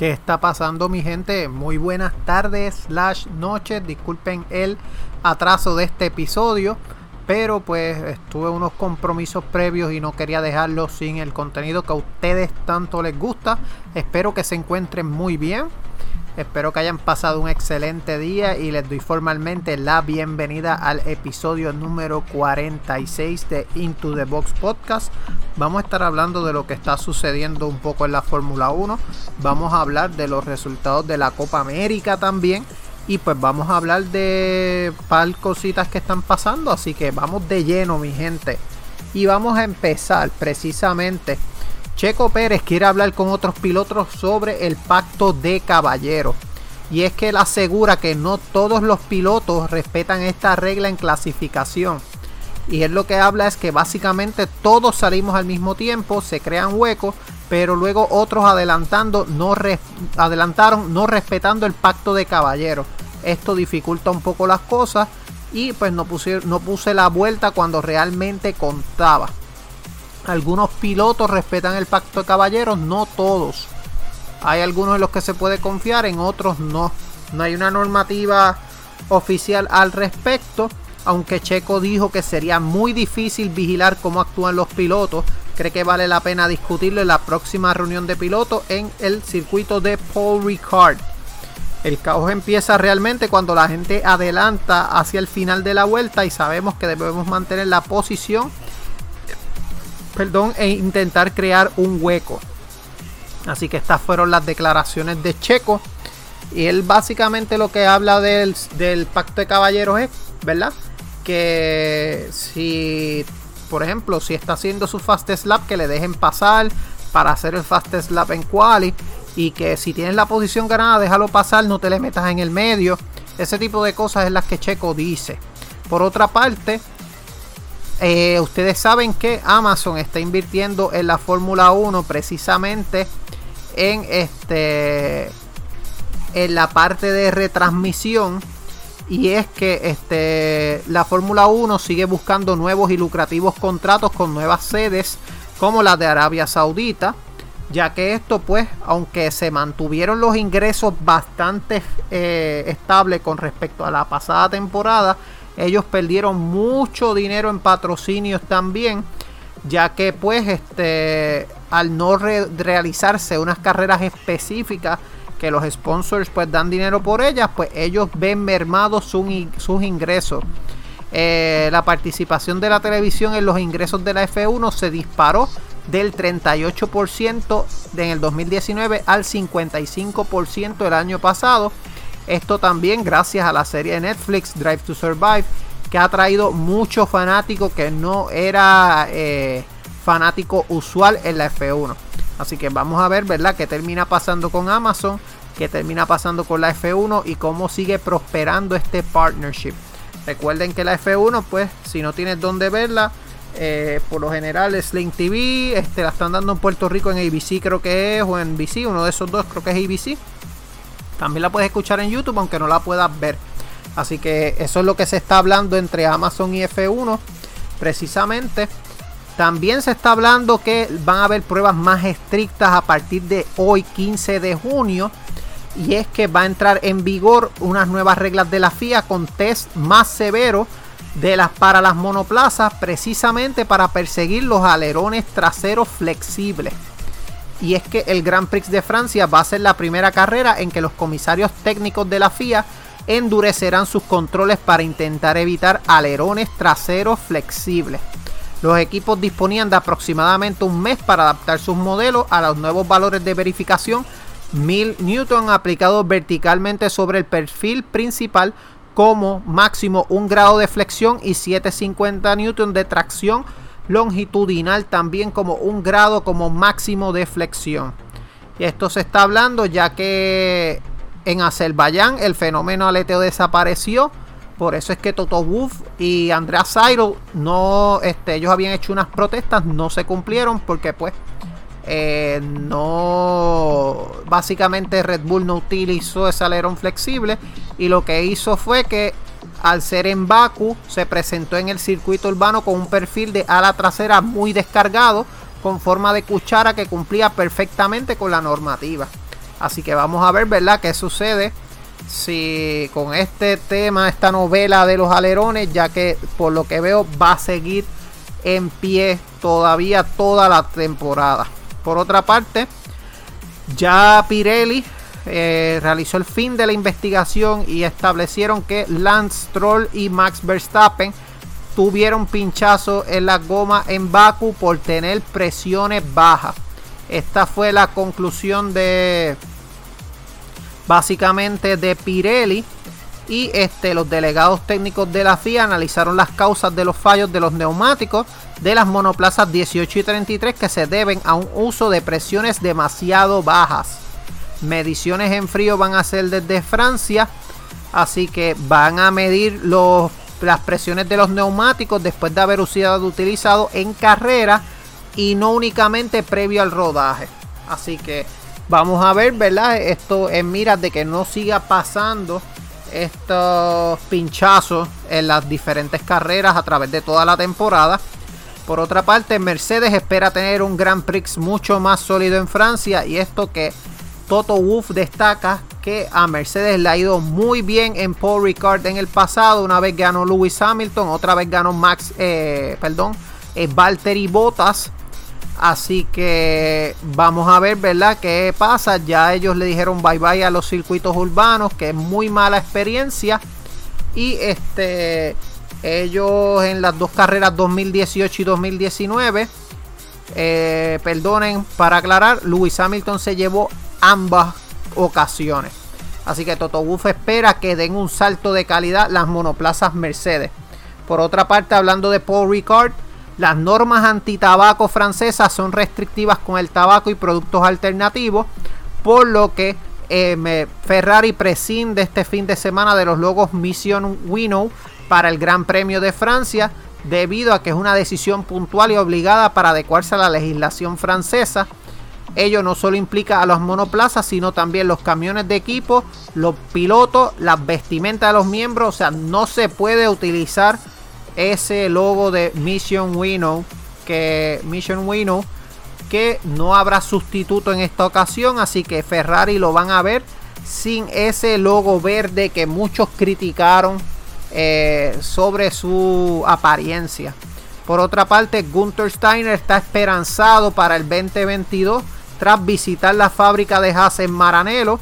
¿Qué está pasando mi gente? Muy buenas tardes, slash noches. Disculpen el atraso de este episodio. Pero pues tuve unos compromisos previos y no quería dejarlo sin el contenido que a ustedes tanto les gusta. Espero que se encuentren muy bien. Espero que hayan pasado un excelente día y les doy formalmente la bienvenida al episodio número 46 de Into the Box Podcast. Vamos a estar hablando de lo que está sucediendo un poco en la Fórmula 1. Vamos a hablar de los resultados de la Copa América también. Y pues vamos a hablar de par cositas que están pasando. Así que vamos de lleno, mi gente. Y vamos a empezar precisamente Checo Pérez quiere hablar con otros pilotos sobre el pacto de caballeros. Y es que él asegura que no todos los pilotos respetan esta regla en clasificación. Y él lo que habla es que básicamente todos salimos al mismo tiempo, se crean huecos, pero luego otros adelantando no adelantaron no respetando el pacto de caballeros. Esto dificulta un poco las cosas y pues no puse, no puse la vuelta cuando realmente contaba. Algunos pilotos respetan el pacto de caballeros, no todos. Hay algunos en los que se puede confiar, en otros no. No hay una normativa oficial al respecto, aunque Checo dijo que sería muy difícil vigilar cómo actúan los pilotos. Cree que vale la pena discutirlo en la próxima reunión de pilotos en el circuito de Paul Ricard. El caos empieza realmente cuando la gente adelanta hacia el final de la vuelta y sabemos que debemos mantener la posición perdón, e intentar crear un hueco. Así que estas fueron las declaraciones de Checo. Y él básicamente lo que habla del, pacto de caballeros es, ¿verdad? Que si, por ejemplo, si está haciendo su fast lap, que le dejen pasar para hacer el fast lap en quali. Y que si tienes la posición ganada, déjalo pasar, no te le metas en el medio. Ese tipo de cosas es las que Checo dice. Por otra parte, eh, ustedes saben que Amazon está invirtiendo en la Fórmula 1 precisamente en este en la parte de retransmisión. Y es que este, la Fórmula 1 sigue buscando nuevos y lucrativos contratos con nuevas sedes como la de Arabia Saudita, ya que esto pues, aunque se mantuvieron los ingresos bastante eh, estables con respecto a la pasada temporada, ellos perdieron mucho dinero en patrocinios también, ya que pues este al no realizarse unas carreras específicas que los sponsors pues dan dinero por ellas, pues ellos ven mermados sus ingresos. Eh, la participación de la televisión en los ingresos de la F1 se disparó del 38% en el 2019 al 55% el año pasado esto también gracias a la serie de Netflix Drive to Survive, que ha traído muchos fanáticos que no era eh, fanático usual en la F1. Así que vamos a ver, ¿verdad?, qué termina pasando con Amazon, qué termina pasando con la F1 y cómo sigue prosperando este partnership. Recuerden que la F1, pues, si no tienes dónde verla, eh, por lo general Sling TV, este, la están dando en Puerto Rico en ABC creo que es, o en BC, uno de esos dos creo que es ABC. También la puedes escuchar en YouTube, aunque no la puedas ver. Así que eso es lo que se está hablando entre Amazon y F1. Precisamente. También se está hablando que van a haber pruebas más estrictas a partir de hoy, 15 de junio. Y es que va a entrar en vigor unas nuevas reglas de la FIA con test más severos de las para las monoplazas, precisamente para perseguir los alerones traseros flexibles y es que el Grand Prix de Francia va a ser la primera carrera en que los comisarios técnicos de la FIA endurecerán sus controles para intentar evitar alerones traseros flexibles. Los equipos disponían de aproximadamente un mes para adaptar sus modelos a los nuevos valores de verificación 1000 Newton aplicados verticalmente sobre el perfil principal como máximo un grado de flexión y 750 Newton de tracción longitudinal también como un grado como máximo de flexión. Y esto se está hablando ya que en Azerbaiyán el fenómeno aleteo desapareció. Por eso es que Toto Wolff y Andrea Seidel no, este, ellos habían hecho unas protestas, no se cumplieron porque pues eh, no, básicamente Red Bull no utilizó ese alerón flexible y lo que hizo fue que al ser en Baku se presentó en el circuito urbano con un perfil de ala trasera muy descargado con forma de cuchara que cumplía perfectamente con la normativa. Así que vamos a ver, ¿verdad? ¿Qué sucede si con este tema, esta novela de los alerones, ya que por lo que veo va a seguir en pie todavía toda la temporada. Por otra parte, ya Pirelli eh, realizó el fin de la investigación y establecieron que Lance Stroll y Max Verstappen tuvieron pinchazo en la goma en Baku por tener presiones bajas. Esta fue la conclusión de básicamente de Pirelli y este, los delegados técnicos de la FIA analizaron las causas de los fallos de los neumáticos de las monoplazas 18 y 33 que se deben a un uso de presiones demasiado bajas. Mediciones en frío van a ser desde Francia, así que van a medir las presiones de los neumáticos después de haber sido utilizado en carrera y no únicamente previo al rodaje. Así que vamos a ver, ¿verdad? Esto en miras de que no siga pasando estos pinchazos en las diferentes carreras a través de toda la temporada. Por otra parte, Mercedes espera tener un Grand Prix mucho más sólido en Francia y esto que Toto Wolff destaca que a Mercedes le ha ido muy bien en Paul Ricard en el pasado. Una vez ganó Lewis Hamilton, otra vez ganó Max, eh, perdón, eh, Valtteri Bottas. Así que vamos a ver, ¿verdad? ¿Qué pasa? Ya ellos le dijeron bye bye a los circuitos urbanos, que es muy mala experiencia. Y este, ellos en las dos carreras 2018 y 2019, eh, perdonen, para aclarar, Lewis Hamilton se llevó ambas ocasiones. Así que Toto Wolff espera que den un salto de calidad las monoplazas Mercedes. Por otra parte, hablando de Paul Ricard, las normas antitabaco francesas son restrictivas con el tabaco y productos alternativos, por lo que eh, Ferrari prescinde este fin de semana de los logos Mission Winnow para el Gran Premio de Francia, debido a que es una decisión puntual y obligada para adecuarse a la legislación francesa. Ello no solo implica a los monoplazas, sino también los camiones de equipo, los pilotos, las vestimentas de los miembros. O sea, no se puede utilizar ese logo de Mission Winnow que Mission Winnow que no habrá sustituto en esta ocasión. Así que Ferrari lo van a ver sin ese logo verde que muchos criticaron eh, sobre su apariencia. Por otra parte Gunther Steiner está esperanzado para el 2022 tras visitar la fábrica de Haas en Maranello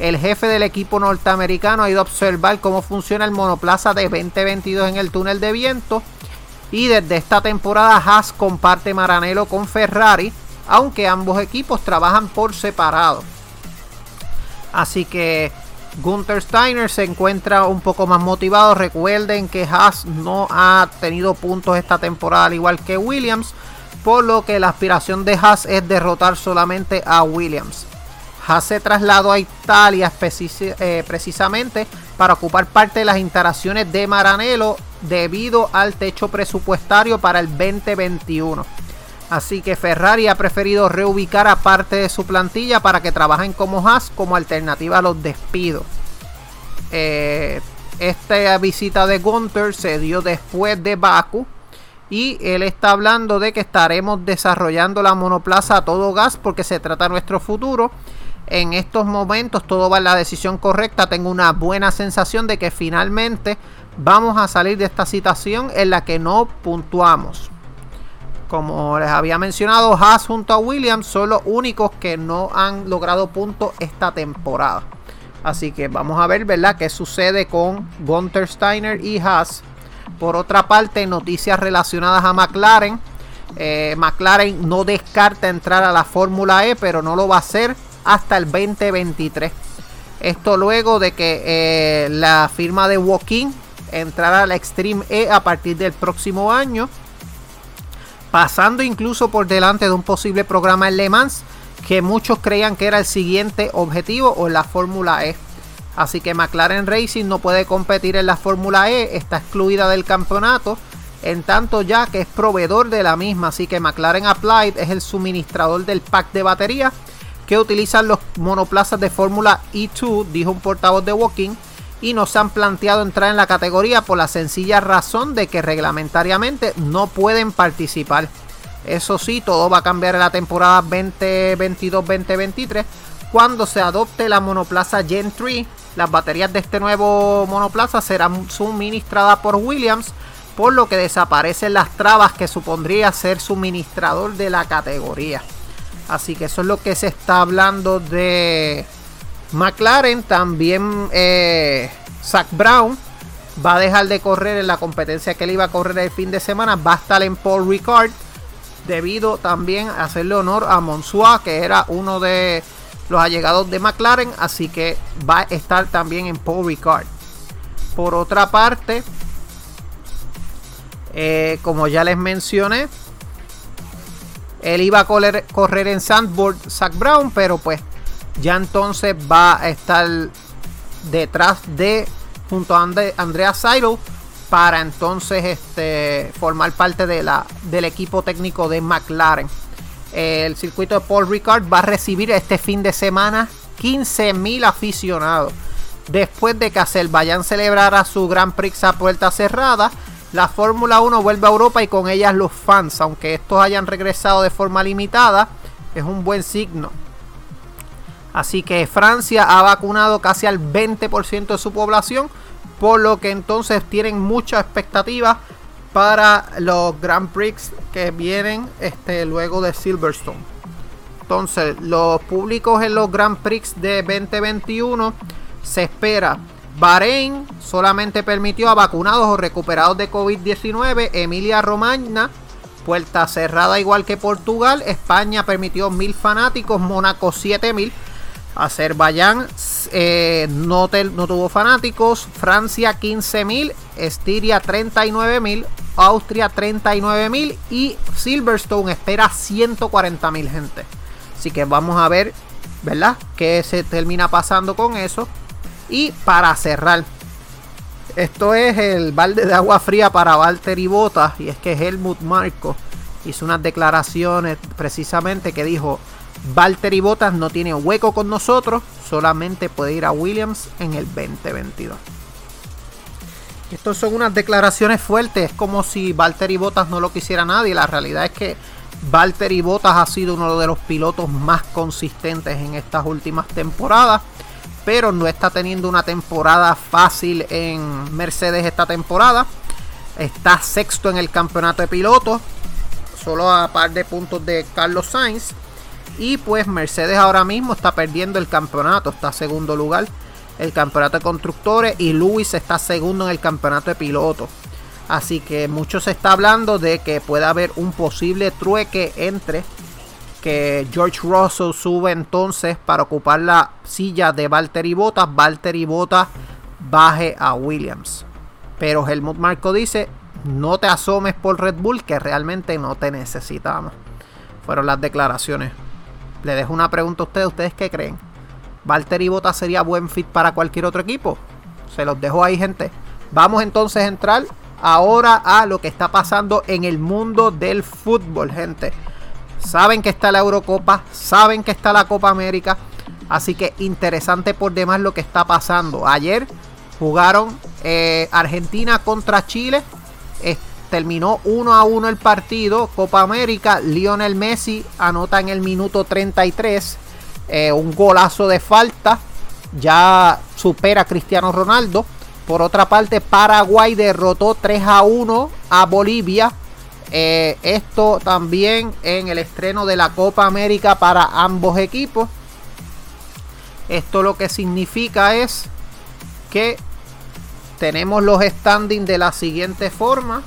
el jefe del equipo norteamericano ha ido a observar cómo funciona el monoplaza de 2022 en el túnel de viento. Y desde esta temporada Haas comparte Maranello con Ferrari, aunque ambos equipos trabajan por separado. Así que Gunther Steiner se encuentra un poco más motivado. Recuerden que Haas no ha tenido puntos esta temporada al igual que Williams, por lo que la aspiración de Haas es derrotar solamente a Williams. Haas se trasladó a Italia eh, precisamente para ocupar parte de las instalaciones de Maranello debido al techo presupuestario para el 2021. Así que Ferrari ha preferido reubicar a parte de su plantilla para que trabajen como Haas como alternativa a los despidos. Eh, esta visita de Gunther se dio después de Baku y él está hablando de que estaremos desarrollando la monoplaza a todo gas porque se trata de nuestro futuro en estos momentos todo va en la decisión correcta. Tengo una buena sensación de que finalmente vamos a salir de esta situación en la que no puntuamos. Como les había mencionado, Haas junto a Williams son los únicos que no han logrado puntos esta temporada. Así que vamos a ver, ¿verdad?, qué sucede con Gunther Steiner y Haas. Por otra parte, noticias relacionadas a McLaren. Eh, McLaren no descarta entrar a la Fórmula E, pero no lo va a hacer hasta el 2023. Esto luego de que eh, la firma de Walking entrara a la Extreme E a partir del próximo año, pasando incluso por delante de un posible programa en Le Mans que muchos creían que era el siguiente objetivo o la Fórmula E. Así que McLaren Racing no puede competir en la Fórmula E, está excluida del campeonato, en tanto ya que es proveedor de la misma. Así que McLaren Applied es el suministrador del pack de batería que utilizan los monoplazas de Fórmula E2, dijo un portavoz de Walking, y no se han planteado entrar en la categoría por la sencilla razón de que reglamentariamente no pueden participar. Eso sí, todo va a cambiar en la temporada 2022-2023 cuando se adopte la monoplaza Gen 3. Las baterías de este nuevo monoplaza serán suministradas por Williams, por lo que desaparecen las trabas que supondría ser suministrador de la categoría. Así que eso es lo que se está hablando de McLaren. También eh, Zach Brown va a dejar de correr en la competencia que él iba a correr el fin de semana. Va a estar en Paul Ricard. Debido también a hacerle honor a Monsua, que era uno de los allegados de McLaren. Así que va a estar también en Paul Ricard. Por otra parte, eh, como ya les mencioné, él iba a correr, en Sandboard Zach Brown, pero pues ya entonces va a estar detrás de junto a Andrea Seidel para entonces este, formar parte de la, del equipo técnico de McLaren. El circuito de Paul Ricard va a recibir este fin de semana 15.000 aficionados. Después de que Azerbaiyán celebrara su Grand Prix a puerta cerrada, la Fórmula 1 vuelve a Europa y con ellas los fans, aunque estos hayan regresado de forma limitada, es un buen signo. Así que Francia ha vacunado casi al 20% de su población, por lo que entonces tienen mucha expectativa para los Grand Prix que vienen este, luego de Silverstone. Entonces, los públicos en los Grand Prix de 2021 se espera Bahrein solamente permitió a vacunados o recuperados de COVID-19. Emilia Romagna, puerta cerrada igual que Portugal. España permitió mil fanáticos. Mónaco 7000. Azerbaiyán eh, no, tuvo fanáticos. Francia 15.000. Estiria 39.000. Austria 39.000. Y Silverstone espera 140.000 gente. Así que vamos a ver, ¿verdad? ¿Qué se termina pasando con eso? Y para cerrar, esto es el balde de agua fría para Walter Bottas. Y es que Helmut Marco hizo unas declaraciones precisamente que dijo: Walter Bottas no tiene hueco con nosotros, solamente puede ir a Williams en el 2022. Estas son unas declaraciones fuertes, es como si Valtteri Bottas no lo quisiera nadie. La realidad es que Valtteri Bottas ha sido uno de los pilotos más consistentes en estas últimas temporadas pero no está teniendo una temporada fácil en Mercedes esta temporada. Está sexto en el campeonato de pilotos, solo a par de puntos de Carlos Sainz. Y pues Mercedes ahora mismo está perdiendo el campeonato, está segundo lugar el campeonato de constructores y Lewis está segundo en el campeonato de pilotos. Así que mucho se está hablando de que puede haber un posible trueque entre que George Russell sube entonces para ocupar la silla de Valtteri Bottas. Valtteri Bottas baje a Williams. Pero Helmut Marco dice, no te asomes por Red Bull que realmente no te necesitamos. Fueron las declaraciones. Le dejo una pregunta a ustedes, ¿ustedes qué creen? ¿Valtteri Bottas sería buen fit para cualquier otro equipo? Se los dejo ahí, gente. Vamos entonces a entrar ahora a lo que está pasando en el mundo del fútbol, gente. Saben que está la Eurocopa, saben que está la Copa América. Así que interesante por demás lo que está pasando. Ayer jugaron eh, Argentina contra Chile. Terminó 1 a 1 el partido. Copa América. Lionel Messi anota en el minuto 33. Eh, un golazo de falta. Ya supera Cristiano Ronaldo. Por otra parte, Paraguay derrotó 3 a 1 a Bolivia. Eh, esto también en el estreno de la Copa América para ambos equipos. Esto lo que significa es que tenemos los standings de la siguiente forma.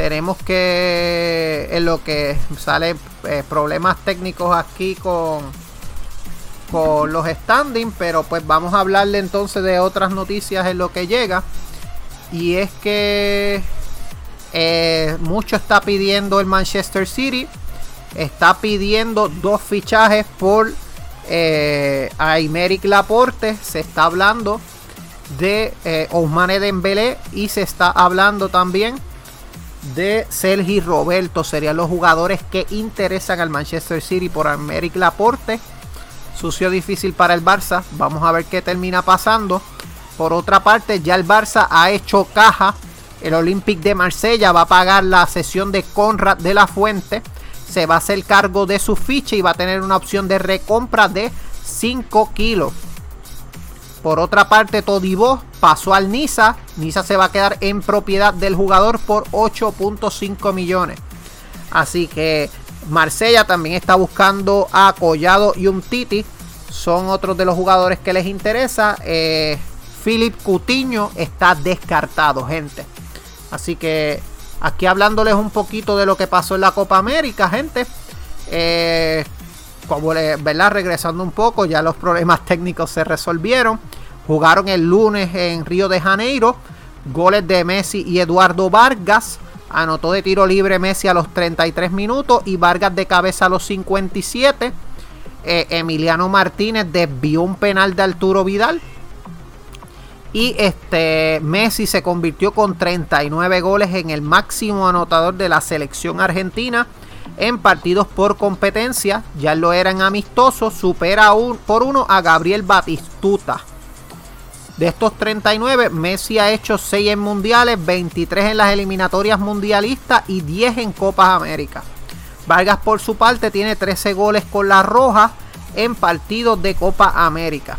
Tenemos que en lo que sale eh, problemas técnicos aquí con, con los standings, pero pues vamos a hablarle entonces de otras noticias en lo que llega. Y es que eh, mucho está pidiendo el Manchester City. Está pidiendo dos fichajes por eh, Aymeric Laporte, se está hablando de eh, Ousmane Dembélé y se está hablando también de Sergi Roberto. Serían los jugadores que interesan al Manchester City por Aymeric Laporte. Sucio difícil para el Barça. Vamos a ver qué termina pasando. Por otra parte, ya el Barça ha hecho caja. El Olympic de Marsella va a pagar la sesión de Conrad de la Fuente. Se va a hacer cargo de su ficha y va a tener una opción de recompra de 5 kilos. Por otra parte, Todibó pasó al Niza. Niza se va a quedar en propiedad del jugador por 8.5 millones. Así que Marsella también está buscando a Collado y un Titi. Son otros de los jugadores que les interesa. Eh, Philip Cutiño está descartado, gente. Así que aquí hablándoles un poquito de lo que pasó en la Copa América, gente. Eh, ¿verdad? Regresando un poco, ya los problemas técnicos se resolvieron. Jugaron el lunes en Río de Janeiro. Goles de Messi y Eduardo Vargas. Anotó de tiro libre Messi a los 33 minutos y Vargas de cabeza a los 57. Eh, Emiliano Martínez desvió un penal de Arturo Vidal. Y este Messi se convirtió con 39 goles en el máximo anotador de la selección argentina en partidos por competencia. Ya lo eran amistosos. Supera por uno a Gabriel Batistuta. De estos 39, Messi ha hecho 6 en mundiales, 23 en las eliminatorias mundialistas y 10 en Copas América. Vargas por su parte tiene 13 goles con la roja en partidos de Copa América.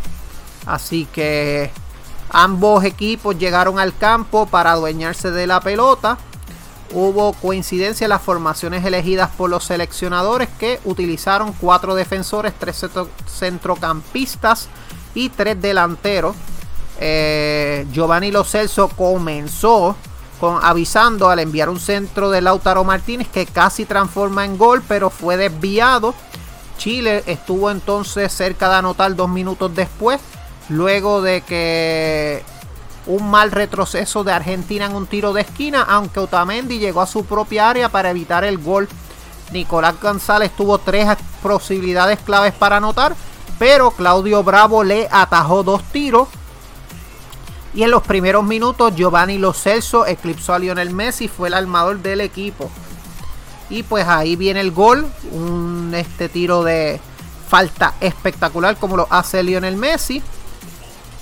Así que ambos equipos llegaron al campo para adueñarse de la pelota. Hubo coincidencia en las formaciones elegidas por los seleccionadores que utilizaron cuatro defensores, tres centrocampistas y tres delanteros. Eh, Giovanni Lo Celso comenzó con, avisando al enviar un centro de Lautaro Martínez que casi transforma en gol, pero fue desviado. Chile estuvo entonces cerca de anotar dos minutos después, luego de que un mal retroceso de Argentina en un tiro de esquina, aunque Otamendi llegó a su propia área para evitar el gol. Nicolás González tuvo tres posibilidades claves para anotar, pero Claudio Bravo le atajó dos tiros y en los primeros minutos Giovanni Lo Celso eclipsó a Lionel Messi, fue el armador del equipo. Y pues ahí viene el gol, un este tiro de falta espectacular como lo hace Lionel Messi.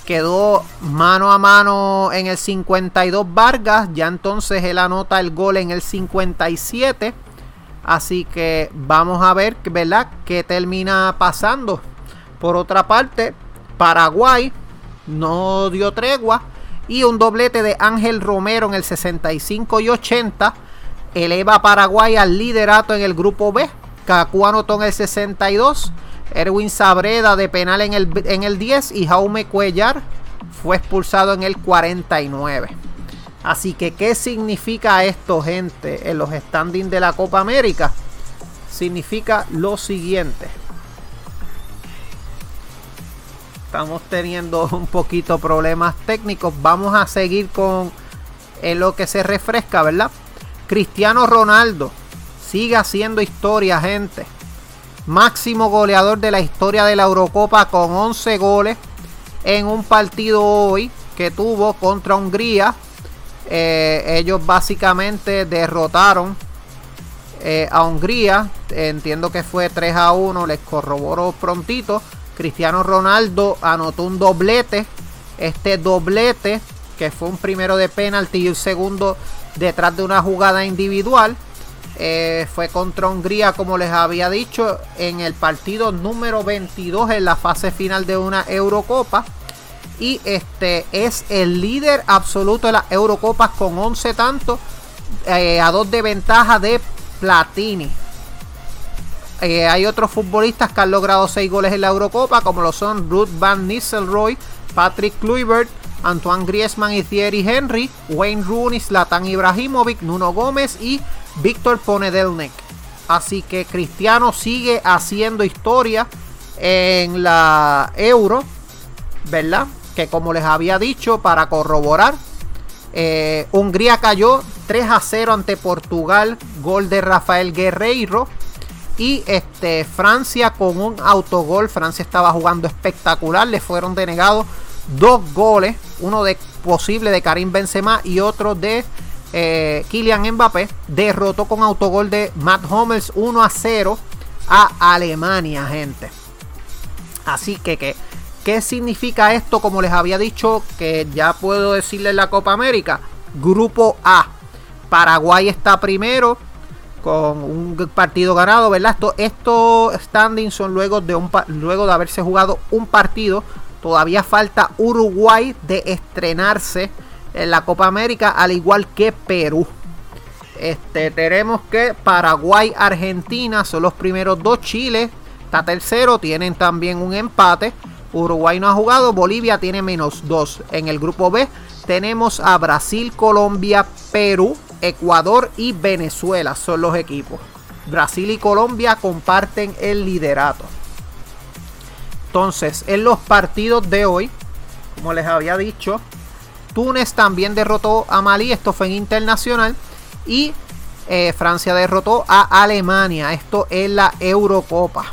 Quedó mano a mano en el 52 Vargas, ya entonces él anota el gol en el 57. Así que vamos a ver, ¿verdad? ¿Qué termina pasando? Por otra parte, Paraguay no dio tregua. Y un doblete de Ángel Romero en el 65 y 80 eleva a Paraguay al liderato en el grupo B. Cacuano en el 62. Erwin Sabreda de penal en el, en el 10 y Jaume Cuellar fue expulsado en el 49. Así que, ¿qué significa esto, gente, en los standings de la Copa América? Significa lo siguiente. Estamos teniendo un poquito problemas técnicos. Vamos a seguir con en lo que se refresca, ¿verdad? Cristiano Ronaldo sigue haciendo historia, gente. Máximo goleador de la historia de la Eurocopa con 11 goles en un partido hoy que tuvo contra Hungría. Eh, ellos básicamente derrotaron eh, a Hungría. Entiendo que fue 3 a 1. Les corroboró prontito. Cristiano Ronaldo anotó un doblete. Este doblete, que fue un primero de penalti y un segundo detrás de una jugada individual, eh, fue contra Hungría, como les había dicho, en el partido número 22 en la fase final de una Eurocopa. Y este es el líder absoluto de las Eurocopas con 11 tantos eh, a dos de ventaja de Platini. Eh, hay otros futbolistas que han logrado 6 goles en la Eurocopa, como lo son Ruth Van Nistelrooy, Patrick Kluivert, Antoine Griezmann y Thierry Henry, Wayne Rooney, Zlatan Ibrahimovic, Nuno Gómez y Víctor Ponedelnik. Así que Cristiano sigue haciendo historia en la Euro, ¿verdad? Que como les había dicho, para corroborar, eh, Hungría cayó 3 a 0 ante Portugal, gol de Rafael Guerreiro. Y este, Francia con un autogol. Francia estaba jugando espectacular. Le fueron denegados dos goles. Uno de posible de Karim Benzema y otro de eh, Kylian Mbappé. Derrotó con autogol de Matt Hummels 1 a 0 a Alemania, gente. Así que, que ¿qué significa esto? Como les había dicho, que ya puedo decirle en la Copa América. Grupo A. Paraguay está primero con un partido ganado, ¿verdad? estos standings son luego de, un, luego de haberse jugado un partido. Todavía falta Uruguay de estrenarse en la Copa América, al igual que Perú. Este, tenemos que Paraguay, Argentina son los primeros dos. Chile está tercero, tienen también un empate. Uruguay no ha jugado, Bolivia tiene menos dos. En el grupo B tenemos a Brasil, Colombia, Perú, Ecuador y Venezuela son los equipos. Brasil y Colombia comparten el liderato. Entonces, en los partidos de hoy, como les había dicho, Túnez también derrotó a Malí, esto fue en internacional. Y eh, Francia derrotó a Alemania, esto es la Eurocopa.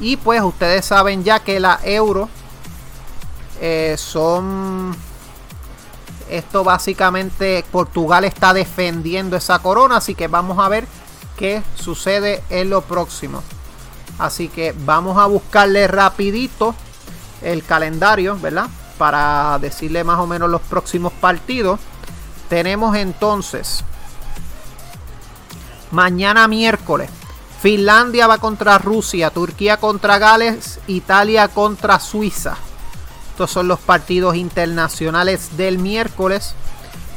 Y pues ustedes saben ya que la Euro eh, son esto básicamente Portugal está defendiendo esa corona, así que vamos a ver qué sucede en lo próximo. Así que vamos a buscarle rapidito el calendario, ¿verdad? Para decirle más o menos los próximos partidos. Tenemos entonces mañana miércoles. Finlandia va contra Rusia, Turquía contra Gales, Italia contra Suiza. Estos son los partidos internacionales del miércoles.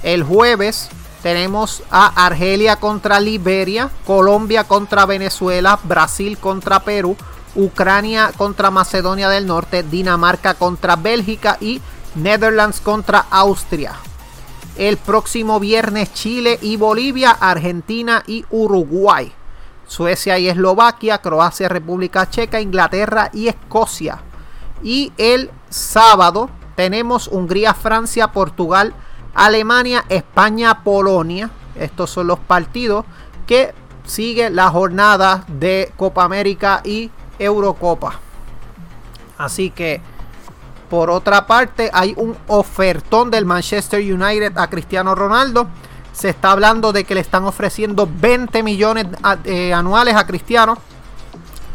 El jueves tenemos a Argelia contra Liberia, Colombia contra Venezuela, Brasil contra Perú, Ucrania contra Macedonia del Norte, Dinamarca contra Bélgica y Netherlands contra Austria. El próximo viernes Chile y Bolivia, Argentina y Uruguay. Suecia y Eslovaquia, Croacia, República Checa, Inglaterra y Escocia. Y el sábado tenemos Hungría, Francia, Portugal, Alemania, España, Polonia. Estos son los partidos que sigue la jornada de Copa América y Eurocopa. Así que, por otra parte, hay un ofertón del Manchester United a Cristiano Ronaldo. Se está hablando de que le están ofreciendo 20 millones eh, anuales a Cristiano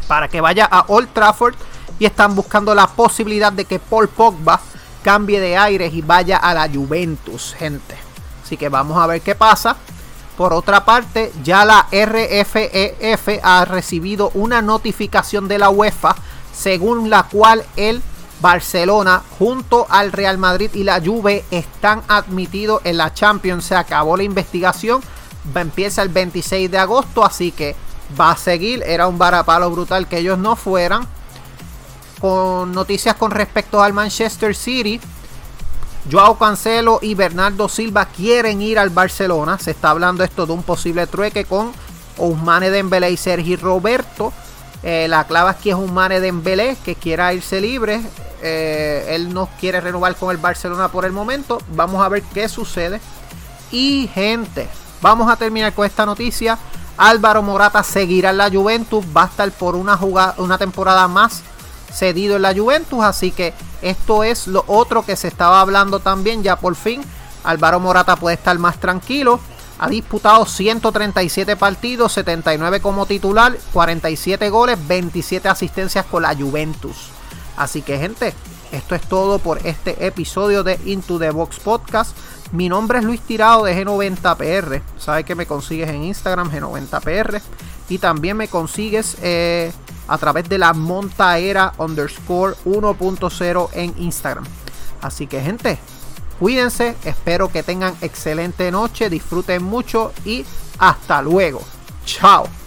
para que vaya a Old Trafford y están buscando la posibilidad de que Paul Pogba cambie de aires y vaya a la Juventus, gente. Así que vamos a ver qué pasa. Por otra parte, ya la RFEF e ha recibido una notificación de la UEFA según la cual el Barcelona junto al Real Madrid y la Juve están admitidos en la Champions. Se acabó la investigación. Empieza el 26 de agosto, así que va a seguir. Era un varapalo brutal que ellos no fueran con noticias con respecto al Manchester City. Joao Cancelo y Bernardo Silva quieren ir al Barcelona. Se está hablando esto de un posible trueque con Ousmane Dembélé y Sergi Roberto. Eh, la clave aquí es Ousmane Dembélé que quiera irse libre. Eh, él no quiere renovar con el Barcelona por el momento. Vamos a ver qué sucede. Y gente, vamos a terminar con esta noticia. Álvaro Morata seguirá en la Juventus. Va a estar por una, jugada, una temporada más cedido en la Juventus. Así que esto es lo otro que se estaba hablando también. Ya por fin Álvaro Morata puede estar más tranquilo. Ha disputado 137 partidos, 79 como titular, 47 goles, 27 asistencias con la Juventus. Así que gente, esto es todo por este episodio de Into the Box Podcast. Mi nombre es Luis Tirado de G90PR. Sabes que me consigues en Instagram G90PR. Y también me consigues eh, a través de la montaera underscore 1.0 en Instagram. Así que gente, cuídense, espero que tengan excelente noche, disfruten mucho y hasta luego. Chao.